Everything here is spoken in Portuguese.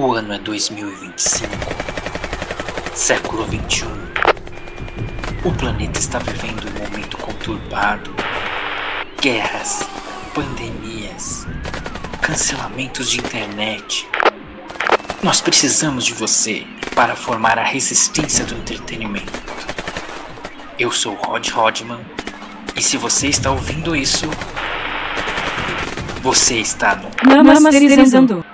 O ano é 2025, século 21. O planeta está vivendo um momento conturbado. Guerras, pandemias, cancelamentos de internet. Nós precisamos de você para formar a resistência do entretenimento. Eu sou Rod Rodman e se você está ouvindo isso, você está no Namasterizando.